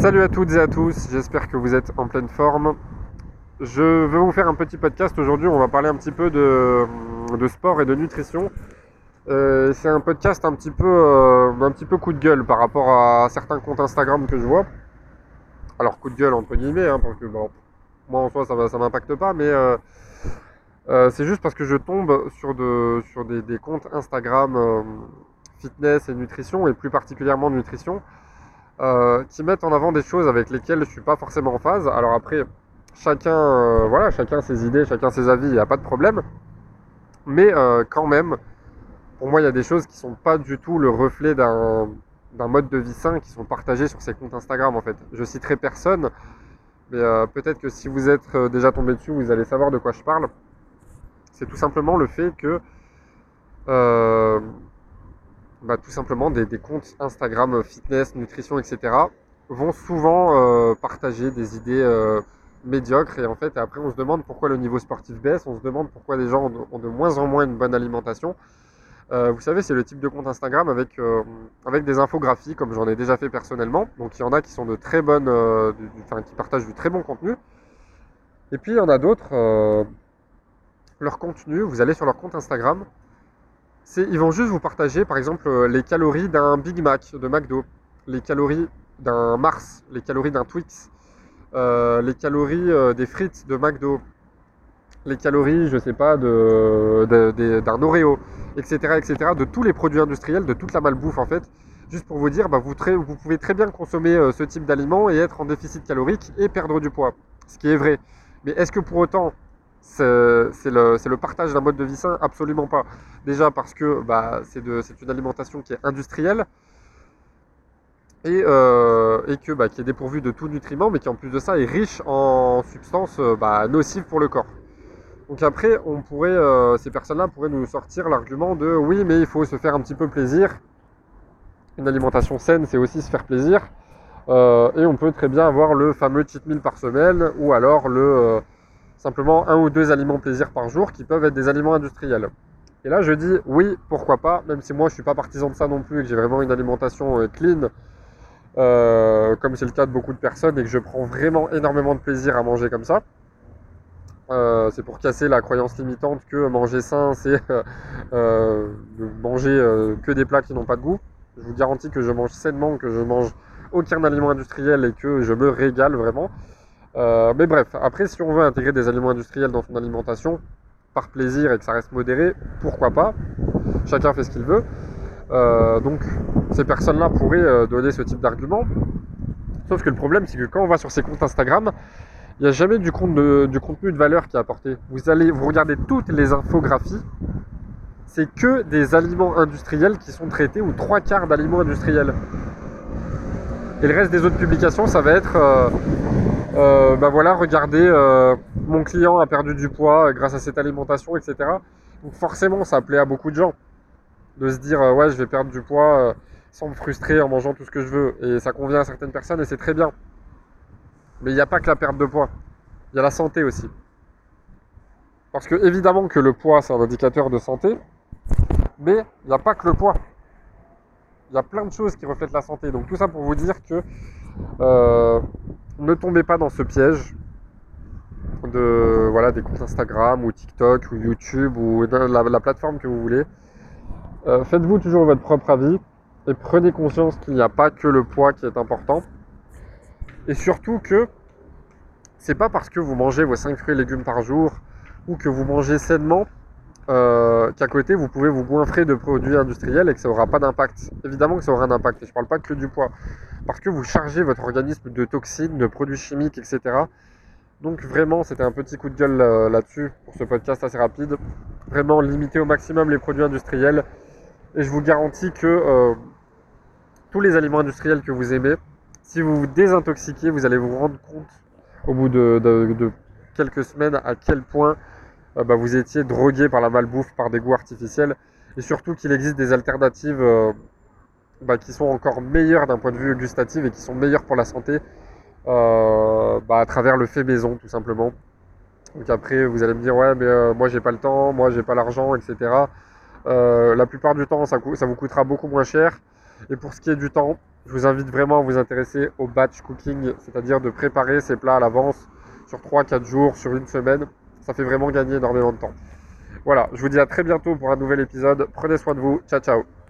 Salut à toutes et à tous, j'espère que vous êtes en pleine forme. Je veux vous faire un petit podcast aujourd'hui, on va parler un petit peu de, sport et de nutrition. Euh, c'est un podcast un petit, peu, euh, un petit peu coup de gueule par rapport à certains comptes Instagram que je vois. Alors coup de gueule entre guillemets, hein, parce que moi en soi ça m'impacte pas, mais euh, c'est juste parce que je tombe sur, de, sur des, des comptes Instagram fitness et nutrition, et plus particulièrement nutrition, euh, qui mettent en avant des choses avec lesquelles je suis pas forcément en phase. Alors après, chacun, euh, voilà, chacun ses idées, chacun ses avis, il n'y a pas de problème. Mais euh, quand même, pour moi, il y a des choses qui sont pas du tout le reflet d'un mode de vie sain qui sont partagés sur ces comptes Instagram en fait. Je citerai personne, mais peut-être que si vous êtes déjà tombé dessus, vous allez savoir de quoi je parle. C'est tout simplement le fait que bah, tout simplement des, comptes Instagram euh, fitness, nutrition, etc. vont souvent euh, partager des idées euh, médiocres et en fait après on se demande pourquoi le niveau sportif baisse, on se demande pourquoi les gens ont de, moins en moins une bonne alimentation. vous savez, c'est le type de compte Instagram avec, avec des infographies, comme j'en ai déjà fait personnellement. Donc il y en a qui sont de très bonnes, enfin, qui partagent du très bon contenu. Et puis il y en a d'autres, leur contenu, vous allez sur leur compte Instagram, ils vont juste vous partager par exemple euh, les calories d'un Big Mac de McDo, les calories d'un Mars, les calories d'un Twix, euh, les calories euh, des frites de McDo, les calories, je sais pas, d'un Oreo, etc., etc., de tous les produits industriels, de toute la malbouffe en fait, juste pour vous dire, bah, vous, vous, pouvez très bien consommer ce type d'aliments et être en déficit calorique et perdre du poids, ce qui est vrai. Mais est-ce que pour autant c'est le, partage d'un mode de vie sain Absolument pas. Déjà parce que bah, c'est une alimentation qui est industrielle et, euh, bah, qui est dépourvue de tout nutriment, mais qui en plus de ça est riche en substances euh, bah, nocives pour le corps. Donc après, on euh, ces personnes-là pourraient nous sortir l'argument de oui, mais il faut se faire un petit peu plaisir. Une alimentation saine, c'est aussi se faire plaisir. et on peut très bien avoir le fameux cheat meal par semaine ou alors le simplement un ou deux aliments plaisir par jour qui peuvent être des aliments industriels. Et là, je dis oui, pourquoi pas, même si moi je suis pas partisan de ça non plus et que j'ai vraiment une alimentation euh, clean, euh, comme c'est le cas de beaucoup de personnes et que je prends vraiment énormément de plaisir à manger comme ça. Euh, c'est pour casser la croyance limitante que manger sain, c'est manger que des plats qui n'ont pas de goût. Je vous garantis que je mange sainement, que je mange aucun aliment industriel et que je me régale vraiment. Euh, mais bref, après, si on veut intégrer des aliments industriels dans son alimentation, par plaisir et que ça reste modéré, pourquoi pas? Chacun fait ce qu'il veut. Euh, donc, ces personnes-là pourraient euh, donner ce type d'argument. Sauf que le problème, c'est que quand on va sur ces comptes Instagram, il n'y a jamais du, du contenu de valeur qui est apporté. Vous allez, vous regardez toutes les infographies, c'est que des aliments industriels qui sont traités, ou trois quarts d'aliments industriels. Et le reste des autres publications, ça va être euh, bah voilà, regardez, euh, mon client a perdu du poids grâce à cette alimentation, etc. Donc forcément, ça plaît à beaucoup de gens de se dire, euh, ouais, je vais perdre du poids sans me frustrer en mangeant tout ce que je veux. Et ça convient à certaines personnes et c'est très bien. Mais il n'y a pas que la perte de poids, il y a la santé aussi. Parce que évidemment que le poids, c'est un indicateur de santé, mais il n'y a pas que le poids. Il y a plein de choses qui reflètent la santé. Donc tout ça pour vous dire que ne tombez pas dans ce piège de voilà des comptes Instagram ou TikTok ou YouTube ou la, plateforme que vous voulez. Euh, faites-vous toujours votre propre avis et prenez conscience qu'il n'y a pas que le poids qui est important. Et surtout que c'est pas parce que vous mangez vos 5 fruits et légumes par jour ou que vous mangez sainement euh, qu'à côté vous pouvez vous goinfrer de produits industriels et que ça n'aura pas d'impact. Évidemment que ça aura un impact, et je ne parle pas que du poids, parce que vous chargez votre organisme de toxines, de produits chimiques, etc. Donc vraiment, c'était un petit coup de gueule euh, là-dessus pour ce podcast assez rapide. Vraiment limiter au maximum les produits industriels. Et je vous garantis que euh, tous les aliments industriels que vous aimez, si vous vous désintoxiquez, vous allez vous rendre compte au bout de quelques semaines à quel point euh, bah, vous étiez drogué par la malbouffe, par des goûts artificiels, et surtout qu'il existe des alternatives euh, bah, qui sont encore meilleures d'un point de vue gustatif et qui sont meilleures pour la santé euh, bah, à travers le fait maison tout simplement. Donc après vous allez me dire ouais mais moi j'ai pas le temps, moi j'ai pas l'argent, etc. la plupart du temps ça, ça, vous coûtera beaucoup moins cher. Et pour ce qui est du temps, Je vous invite vraiment à vous intéresser au batch cooking, c'est-à-dire de préparer ces plats à l'avance sur 3-4 jours, sur une semaine. Ça fait vraiment gagner énormément de temps. Voilà, je vous dis à très bientôt pour un nouvel épisode. Prenez soin de vous. Ciao, ciao.